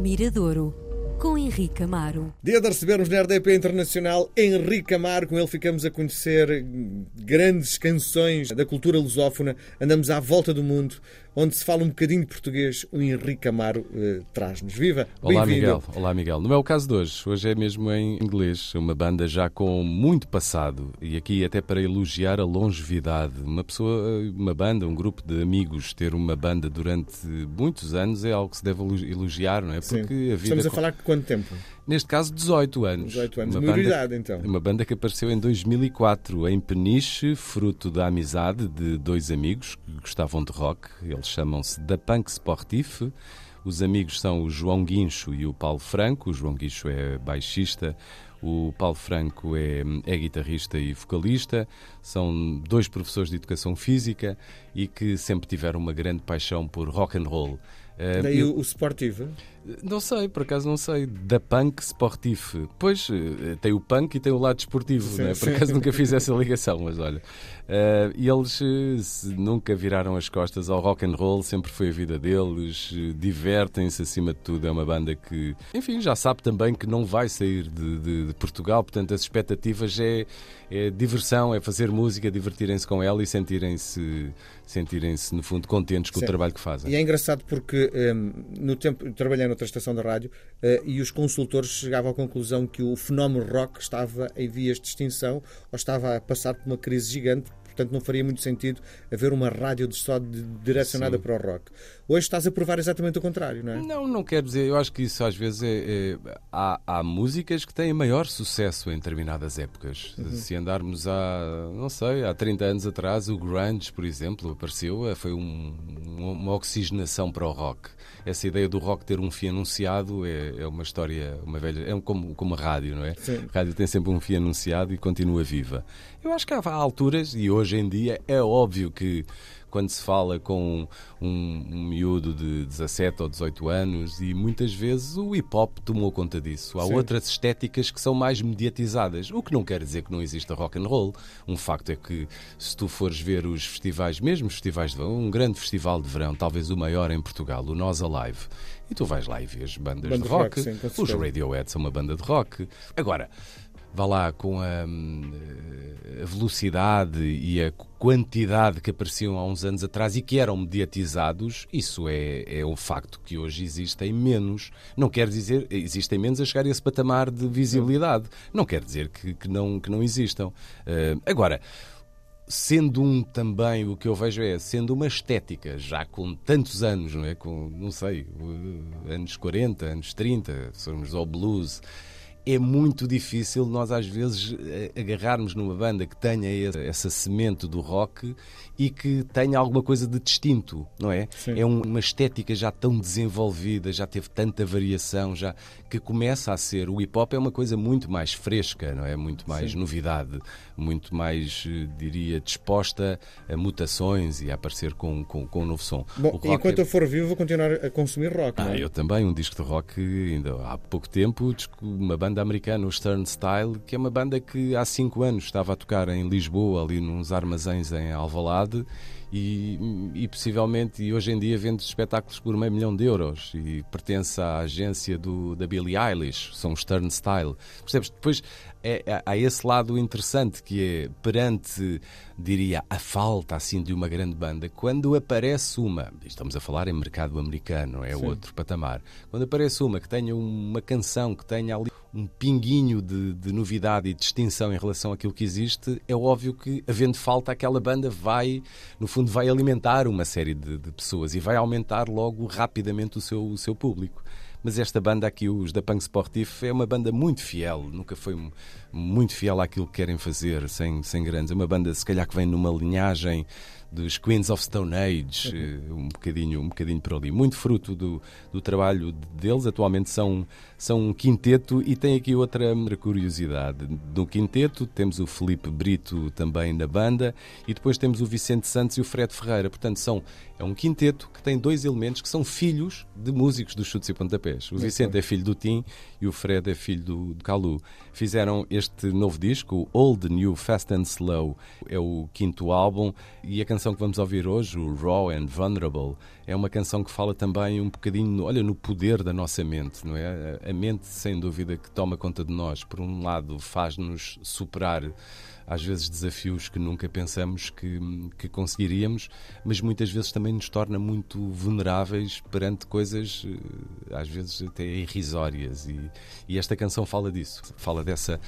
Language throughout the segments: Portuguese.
Miradouro, com Henrique Amaro. Dia de recebermos na RDP Internacional Henrique Amaro. Com ele ficamos a conhecer grandes canções da cultura lusófona. Andamos à volta do mundo, onde se fala um bocadinho de português. O Henrique Amaro eh, traz-nos. Viva! Olá. Miguel. Olá, Miguel. Não é o caso de hoje. Hoje é mesmo em inglês. Uma banda já com muito passado. E aqui até para elogiar a longevidade. Uma pessoa, uma banda, um grupo de amigos, ter uma banda durante muitos anos é algo que se deve elogiar, não é? Sim. Porque a vida... Estamos a falar de quanto tempo? Neste caso, 18 anos. 18 anos. Uma Maioridade, banda, então. Uma banda que apareceu em 2004 em Peniche, fruto da amizade de dois amigos que gostavam de rock. Eles chamam-se Da Punk Sportif. Os amigos são o João Guincho e o Paulo Franco. O João Guincho é baixista, o Paulo Franco é, é guitarrista e vocalista. São dois professores de educação física e que sempre tiveram uma grande paixão por rock and roll. Eh, Daí eu- o, o Sportivo. Não sei, por acaso não sei. Da Punk Sportif. Pois, eh, tem o punk e tem o lado desportivo, Sim, não é? Por acaso nunca fiz essa ligação, mas olha. Eh, e eles eh, nunca viraram as costas ao rock and roll, sempre foi a vida deles, divertem-se acima de tudo. É uma banda que, enfim, já sabe também que não vai sair de, de- de Portugal, portanto as expectativas é, é diversão, é fazer música, divertirem-se com ela e sentirem-se, sentirem-se no fundo, contentes com Sim. o trabalho que fazem. E é engraçado porque hum, no tempo trabalhei noutra estação da rádio eh, e os consultores chegavam à conclusão que o fenómeno rock estava em vias de extinção ou estava a passar por uma crise gigante. Portanto, não faria muito sentido haver uma rádio de só direcionada Sim. para o rock. Hoje estás a provar exatamente o contrário, não é? Não, não quero dizer. Eu acho que isso às vezes é. é- há, há músicas que têm maior sucesso em determinadas épocas. Se andarmos há, não sei, há 30 anos atrás, o Grunge, por exemplo, apareceu, eh, foi um- um- uma oxigenação para o rock. Essa ideia do rock ter um fim anunciado é, é uma história, uma velha. É como, como a rádio, não é? Sim. A rádio tem sempre um fim anunciado e continua viva. Eu acho que há alturas, e hoje em dia é óbvio que quando se fala com um, um miúdo de 17 ou 18 anos, e muitas vezes o hip hop tomou conta disso. Há Sim. outras estéticas que são mais mediatizadas, o que não quer dizer que não exista rock and roll. Um facto é que se tu fores ver os festivais, mesmo festivais de verão, um grande festival de verão, talvez o maior em Portugal, o Nós Alive, e tu vais lá e vês bandas Banda de rock, rock, sim, os. Radiohead são uma banda de rock. Agora, vá lá com a, hum, a velocidade e a quantidade que apareciam há uns anos atrás e que eram mediatizados, isso é, é um facto que hoje existem menos. Não quer dizer, existem menos a chegar a esse patamar de visibilidade. Não quer dizer que, que não, que não existam. Eh, agora, sendo um também, o que eu vejo é, sendo uma estética, já com tantos anos, não é? Com, não sei, uh, anos 40, anos 30, se formos ao blues, é muito difícil nós às vezes eh, agarrarmos numa banda que tenha essa semente do rock e que tenha alguma coisa de distinto, não é? Sim. É um- uma estética já tão desenvolvida, já teve tanta variação, já que começa a ser o hip hop é uma coisa muito mais fresca, não é? Muito mais Sim. novidade, muito mais, eh, diria, disposta a mutações e a aparecer com, com, com um novo som. Bom, rock enquanto é- eu for vivo, vou continuar a consumir rock, ah, é? eu também, um disco de rock, ainda há pouco tempo, uma banda americana, o Stern Style, que é uma banda que há cinco anos estava a tocar em Lisboa, ali nos armazéns em Alvalade, e, e possivelmente, e hoje em dia vende espetáculos por meio milhão de euros, e pertence à agência do, da Billie Eilish, são Stern Style. Percebes? Depois é, é- há esse lado interessante que é perante, diria, a falta assim de uma grande banda, quando aparece uma, estamos a falar em mercado americano, é Sim. outro patamar, quando aparece uma que tenha uma canção, que tenha ali um pinguinho de, de novidade e distinção em relação àquilo que existe, é óbvio que, havendo falta, aquela banda vai, no fundo, vai alimentar uma série de, de pessoas e vai aumentar logo rapidamente o seu, o seu público. Mas esta banda aqui, os da Punk Sportif, é uma banda muito fiel, nunca foi mu- muito fiel àquilo que querem fazer, sem, sem grandes. É uma banda, se calhar, que vem numa linhagem dos Queens of Stone Age, eh, um bocadinho, um bocadinho por ali. Muito fruto do, do trabalho deles. Atualmente são, são um quinteto e tem aqui outra curiosidade. No quinteto temos o Felipe Brito também na banda e depois temos o Vicente Santos e o Fred Ferreira. Portanto, são, é um quinteto que tem dois elementos que são filhos de músicos dos chutes e pontapés. O Vicente é filho do Tim e o Fred é filho do, do Calu. Fizeram este novo disco, Old New Fast and Slow, é o quinto álbum e a canção canção que vamos ouvir hoje, o Raw and Vulnerable, é uma canção que fala também um bocadinho, olha, no poder da nossa mente, não é? A mente, sem dúvida, que toma conta de nós. Por um lado, faz-nos superar às vezes desafios que nunca pensamos que, que conseguiríamos, mas muitas vezes também nos torna muito vulneráveis perante coisas, eh, às vezes até irrisórias. E, e esta canção fala disso, fala dessa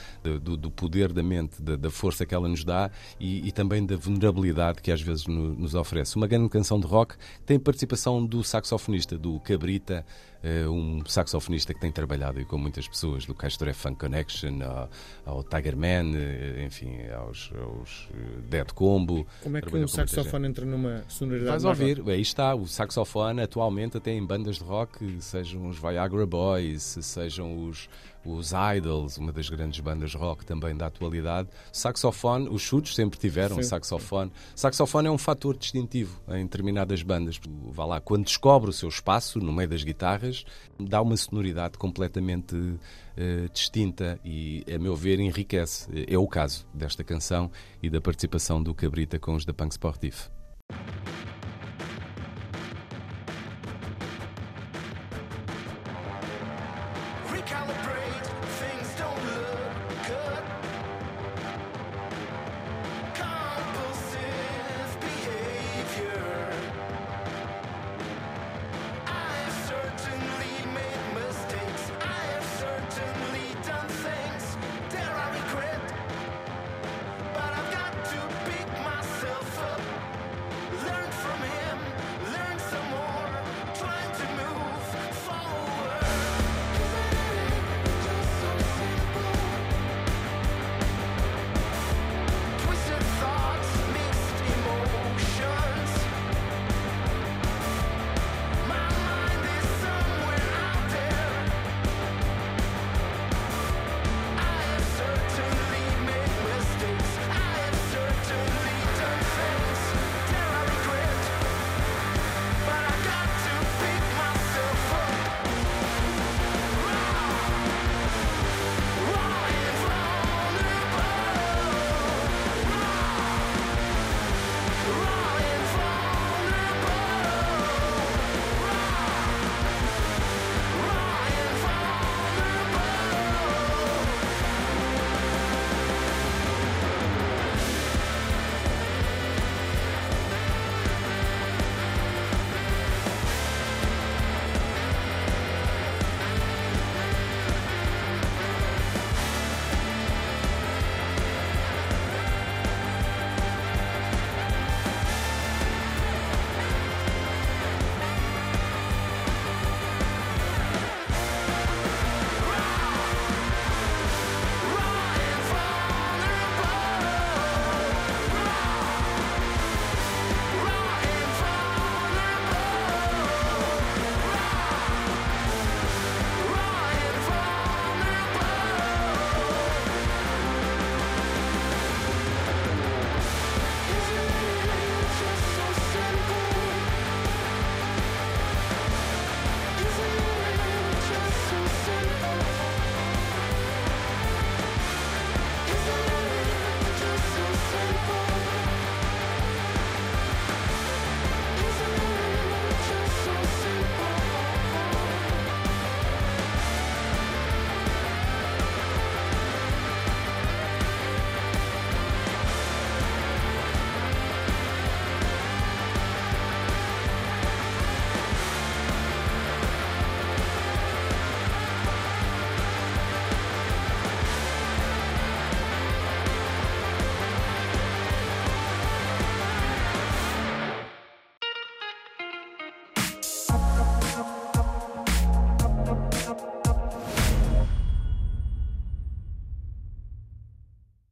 do, do poder da mente, da, da, força que ela nos dá e, e também da vulnerabilidade que às vezes no, nos oferece. Uma grande canção de rock tem participação do saxofonista, do Cabrita. Eh, um saxofonista que tem trabalhado com muitas pessoas, do Castor Funk Connection, ao, ao Tiger Man, eh, enfim, aos, aos eh, Dead Combo. Como é que um saxofone entra numa sonoridade? Vais ouvir, rock? aí está, o saxofone atualmente até em bandas de rock, sejam os Viagra Boys, sejam os os Idols, uma das grandes bandas rock também da atualidade. Saxofone, os chutes sempre tiveram Sim. saxofone. Saxofone é um fator distintivo em determinadas bandas. Vá lá, quando descobre o seu espaço no meio das guitarras, dá uma sonoridade completamente uh, distinta e, a meu ver, enriquece. É o caso desta canção e da participação do Cabrita com os da Punk Sportif.